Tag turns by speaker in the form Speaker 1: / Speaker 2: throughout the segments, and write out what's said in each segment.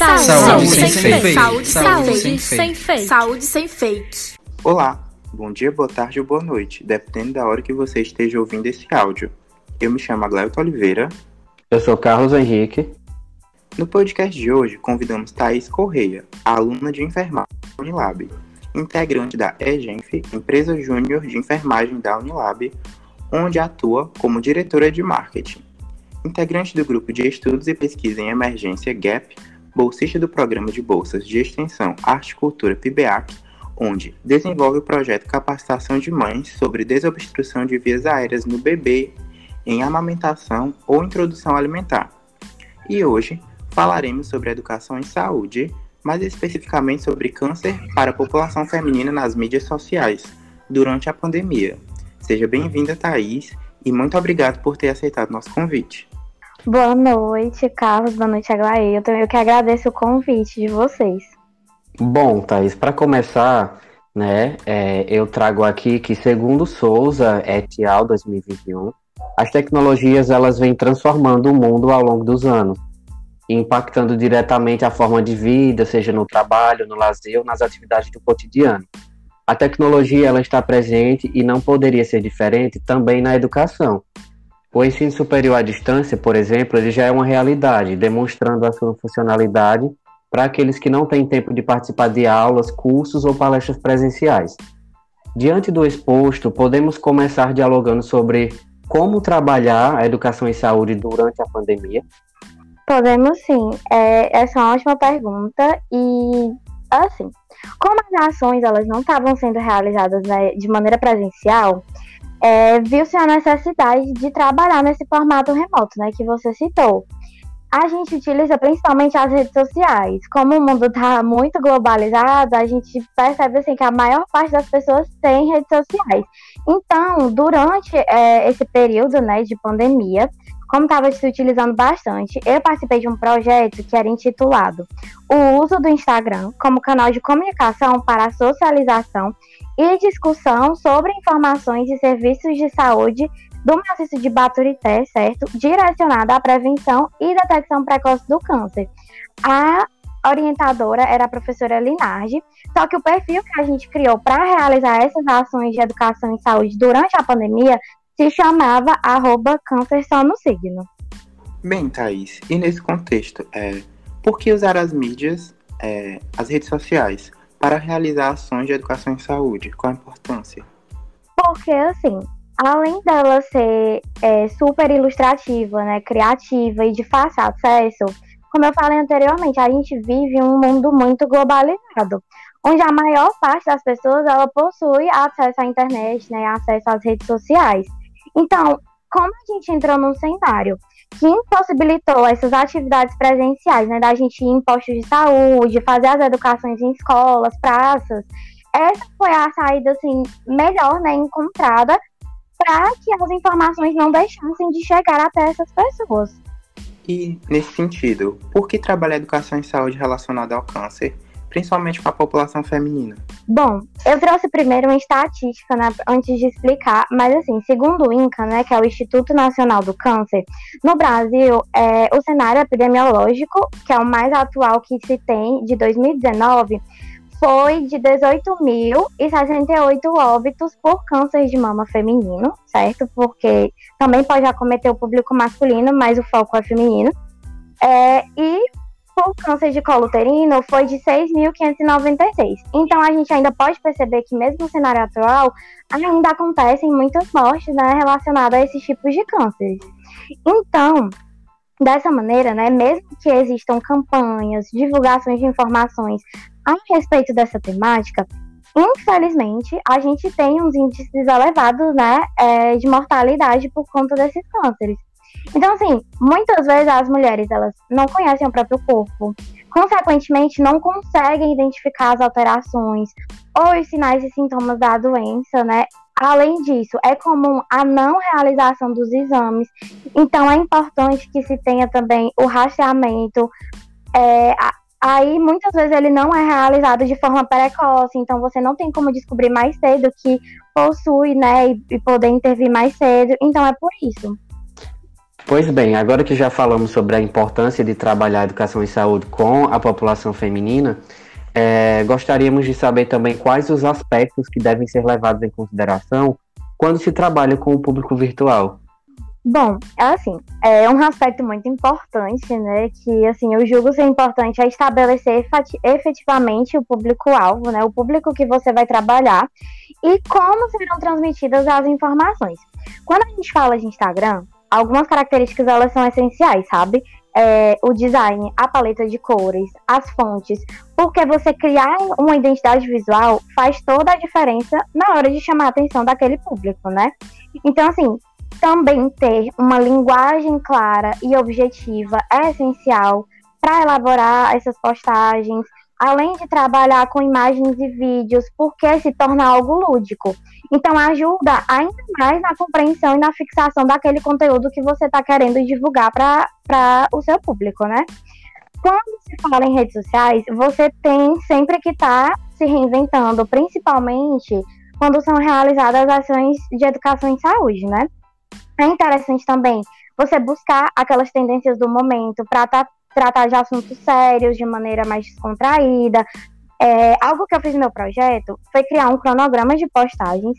Speaker 1: Saúde, saúde sem, sem fake. Saúde, saúde, sem, sem fake.
Speaker 2: Saúde sem fake.
Speaker 3: Olá, bom dia, boa tarde ou boa noite, dependendo da hora que você esteja ouvindo esse áudio. Eu me chamo Agleuto Oliveira.
Speaker 4: Eu sou Carlos Henrique.
Speaker 3: No podcast de hoje, convidamos Thaís Correia, aluna de enfermagem da Unilab, integrante da EGENF, empresa júnior de enfermagem da Unilab, onde atua como diretora de marketing. Integrante do grupo de estudos e pesquisa em emergência GAP, bolsista do programa de bolsas de extensão Arte e Cultura PIBEAC, onde desenvolve o projeto Capacitação de Mães sobre desobstrução de vias aéreas no bebê em amamentação ou introdução alimentar. E hoje falaremos sobre educação em saúde, mais especificamente sobre câncer para a população feminina nas mídias sociais durante a pandemia. Seja bem-vinda, Thaís, e muito obrigado por ter aceitado nosso convite.
Speaker 5: Boa noite, Carlos. Boa noite, Aglaê. Eu, eu que agradeço o convite de vocês.
Speaker 4: Bom, Thaís, para começar, né, é, eu trago aqui que, segundo Souza et al. 2021, as tecnologias elas vêm transformando o mundo ao longo dos anos, impactando diretamente a forma de vida, seja no trabalho, no lazer ou nas atividades do cotidiano. A tecnologia ela está presente e não poderia ser diferente também na educação. O ensino superior à distância, por exemplo, ele já é uma realidade, demonstrando a sua funcionalidade para aqueles que não têm tempo de participar de aulas, cursos ou palestras presenciais. Diante do exposto, podemos começar dialogando sobre como trabalhar a educação em saúde durante a pandemia?
Speaker 5: Podemos sim. É, essa é uma ótima pergunta e, assim, como as ações elas não estavam sendo realizadas né, de maneira presencial, é, viu-se a necessidade de trabalhar nesse formato remoto, né, que você citou. A gente utiliza principalmente as redes sociais. Como o mundo está muito globalizado, a gente percebe assim, que a maior parte das pessoas tem redes sociais. Então, durante é, esse período né, de pandemia, como estava se utilizando bastante, eu participei de um projeto que era intitulado O uso do Instagram como canal de comunicação para socialização e discussão sobre informações e serviços de saúde do maciço de Baturité, certo? Direcionada à prevenção e detecção precoce do câncer. A orientadora era a professora Linardi, só que o perfil que a gente criou para realizar essas ações de educação em saúde durante a pandemia se chamava arroba câncer só no signo.
Speaker 3: Bem, Thaís, e nesse contexto, é, por que usar as mídias, é, as redes sociais, para realizar ações de educação em saúde? Qual a importância?
Speaker 5: Porque, assim, além dela ser é, super ilustrativa, né, criativa e de fácil acesso, como eu falei anteriormente, a gente vive um mundo muito globalizado, onde a maior parte das pessoas ela possui acesso à internet, né, acesso às redes sociais. Então, como a gente entrou num cenário que impossibilitou essas atividades presenciais, né, da gente ir em postos de saúde, fazer as educações em escolas, praças, essa foi a saída assim melhor, né, encontrada para que as informações não deixassem de chegar até essas pessoas.
Speaker 3: E nesse sentido, por que trabalhar educação em saúde relacionada ao câncer principalmente com a população feminina?
Speaker 5: Bom, eu trouxe primeiro uma estatística né, antes de explicar, mas assim, segundo o INCA, né, que é o Instituto Nacional do Câncer, no Brasil, é, o cenário epidemiológico, que é o mais atual que se tem, de 2019, foi de 18.068 óbitos por câncer de mama feminino, certo? Porque também pode acometer o público masculino, mas o foco é feminino. É, e por câncer de colo uterino foi de 6.596. Então a gente ainda pode perceber que mesmo no cenário atual ainda acontecem muitas mortes né, relacionadas a esses tipos de cânceres. Então, dessa maneira, né, mesmo que existam campanhas, divulgações de informações a respeito dessa temática, infelizmente a gente tem uns índices elevados né, é, de mortalidade por conta desses cânceres. Então, assim, muitas vezes as mulheres elas não conhecem o próprio corpo, consequentemente não conseguem identificar as alterações ou os sinais e sintomas da doença, né? Além disso, é comum a não realização dos exames, então é importante que se tenha também o rastreamento. É, aí muitas vezes ele não é realizado de forma precoce, então você não tem como descobrir mais cedo que possui, né, e, e poder intervir mais cedo, então é por isso.
Speaker 4: Pois bem, agora que já falamos sobre a importância de trabalhar a educação e saúde com a população feminina, é, gostaríamos de saber também quais os aspectos que devem ser levados em consideração quando se trabalha com o público virtual.
Speaker 5: Bom, assim, é um aspecto muito importante, né, que, assim, eu julgo ser importante é estabelecer efetivamente o público-alvo, né, o público que você vai trabalhar e como serão transmitidas as informações. Quando a gente fala de Instagram, algumas características elas são essenciais, sabe? É, o design, a paleta de cores, as fontes, porque você criar uma identidade visual faz toda a diferença na hora de chamar a atenção daquele público, né? Então, assim, também ter uma linguagem clara e objetiva é essencial para elaborar essas postagens, além de trabalhar com imagens e vídeos, porque se torna algo lúdico. Então, ajuda ainda mais na compreensão e na fixação daquele conteúdo que você está querendo divulgar para o seu público, né? Quando se fala em redes sociais, você tem sempre que estar tá se reinventando, principalmente quando são realizadas ações de educação em saúde, né? É interessante também você buscar aquelas tendências do momento para tá tratar de assuntos sérios de maneira mais descontraída. É, algo que eu fiz no meu projeto foi criar um cronograma de postagens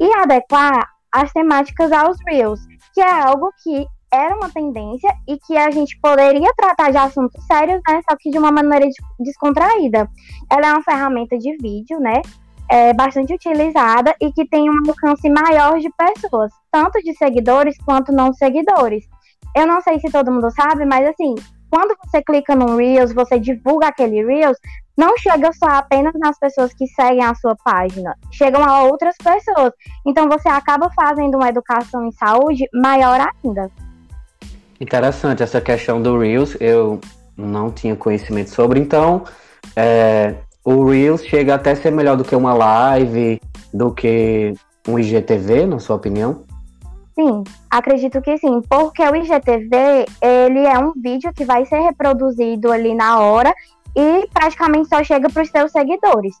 Speaker 5: e adequar as temáticas aos Reels, que é algo que era uma tendência e que a gente poderia tratar de assuntos sérios, né, só que de uma maneira descontraída. Ela é uma ferramenta de vídeo, né, é bastante utilizada e que tem um alcance maior de pessoas, tanto de seguidores quanto não seguidores. Eu não sei se todo mundo sabe, mas assim, quando você clica no Reels, você divulga aquele Reels, não chega só apenas nas pessoas que seguem a sua página, chegam a outras pessoas. Então você acaba fazendo uma educação em saúde maior ainda.
Speaker 4: Interessante essa questão do Reels, eu não tinha conhecimento sobre, então é, o Reels chega até a ser melhor do que uma live, do que um IGTV, na sua opinião?
Speaker 5: Sim, acredito que sim, porque o IGTV, ele é um vídeo que vai ser reproduzido ali na hora e praticamente só chega para os seus seguidores.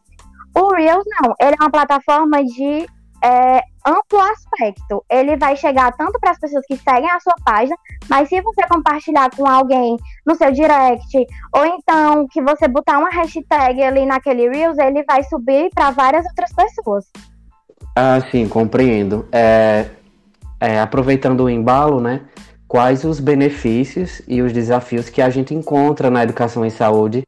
Speaker 5: O Reels não, ele é uma plataforma de é, amplo aspecto. Ele vai chegar tanto para as pessoas que seguem a sua página, mas se você compartilhar com alguém no seu direct, ou então que você botar uma hashtag ali naquele Reels, ele vai subir para várias outras pessoas.
Speaker 4: Ah, sim, compreendo. É, é, aproveitando o embalo, né? Quais os benefícios e os desafios que a gente encontra na educação em saúde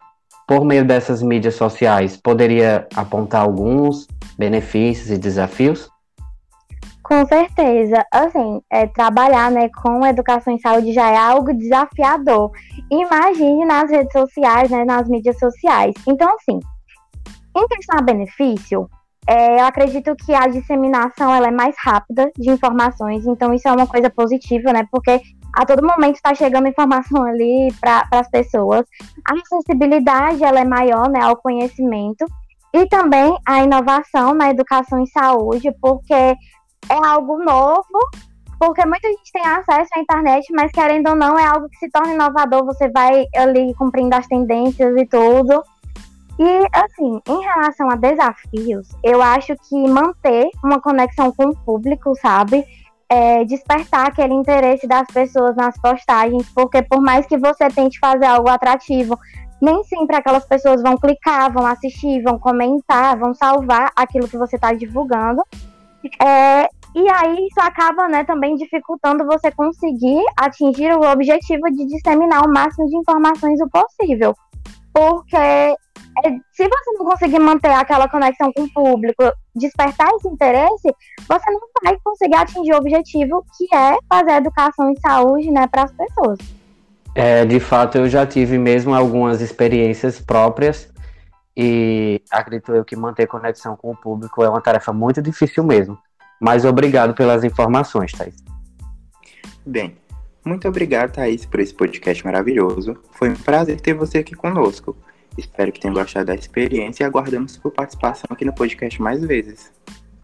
Speaker 4: por meio dessas mídias sociais? Poderia apontar alguns benefícios e desafios?
Speaker 5: Com certeza. Assim, é, trabalhar né, com educação em saúde já é algo desafiador. Imagine nas redes sociais, né, nas mídias sociais. Então, assim, em questão a benefício, é, eu acredito que a disseminação ela é mais rápida de informações, então isso é uma coisa positiva, né? Porque a todo momento está chegando informação ali para as pessoas. A acessibilidade ela é maior, né, ao conhecimento e também a inovação na educação em saúde, porque é algo novo, porque muita gente tem acesso à internet, mas querendo ou não é algo que se torna inovador. Você vai ali cumprindo as tendências e tudo. E, assim, em relação a desafios, eu acho que manter uma conexão com o público, sabe? É, despertar aquele interesse das pessoas nas postagens, porque por mais que você tente fazer algo atrativo, nem sempre aquelas pessoas vão clicar, vão assistir, vão comentar, vão salvar aquilo que você está divulgando. É, e aí isso acaba né, também dificultando você conseguir atingir o objetivo de disseminar o máximo de informações o possível. Porque é, se você não conseguir manter aquela conexão com o público, despertar esse interesse, você não vai conseguir atingir o objetivo que é fazer educação em saúde né, para as pessoas.
Speaker 4: É, de fato, eu já tive mesmo algumas experiências próprias e acredito eu que manter conexão com o público é uma tarefa muito difícil mesmo. Mas obrigado pelas informações, Thaís.
Speaker 3: Bem, muito obrigado, Thaís, por esse podcast maravilhoso. Foi um prazer ter você aqui conosco. Espero que tenham gostado da experiência e aguardamos sua participação aqui no podcast mais vezes.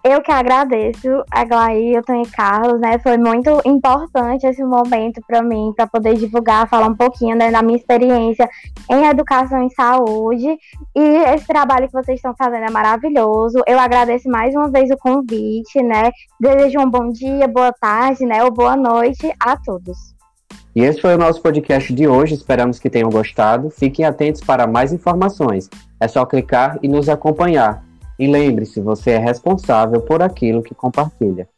Speaker 5: Eu que agradeço, Aglailton e Carlos, né? Foi muito importante esse momento para mim, para poder divulgar, falar um pouquinho né, da minha experiência em educação e saúde. E esse trabalho que vocês estão fazendo é maravilhoso. Eu agradeço mais uma vez o convite, né? Desejo um bom dia, boa tarde, né? Ou boa noite a todos.
Speaker 4: E esse foi o nosso podcast de hoje. Esperamos que tenham gostado. Fiquem atentos para mais informações. É só clicar e nos acompanhar. E lembre-se, você é responsável por aquilo que compartilha.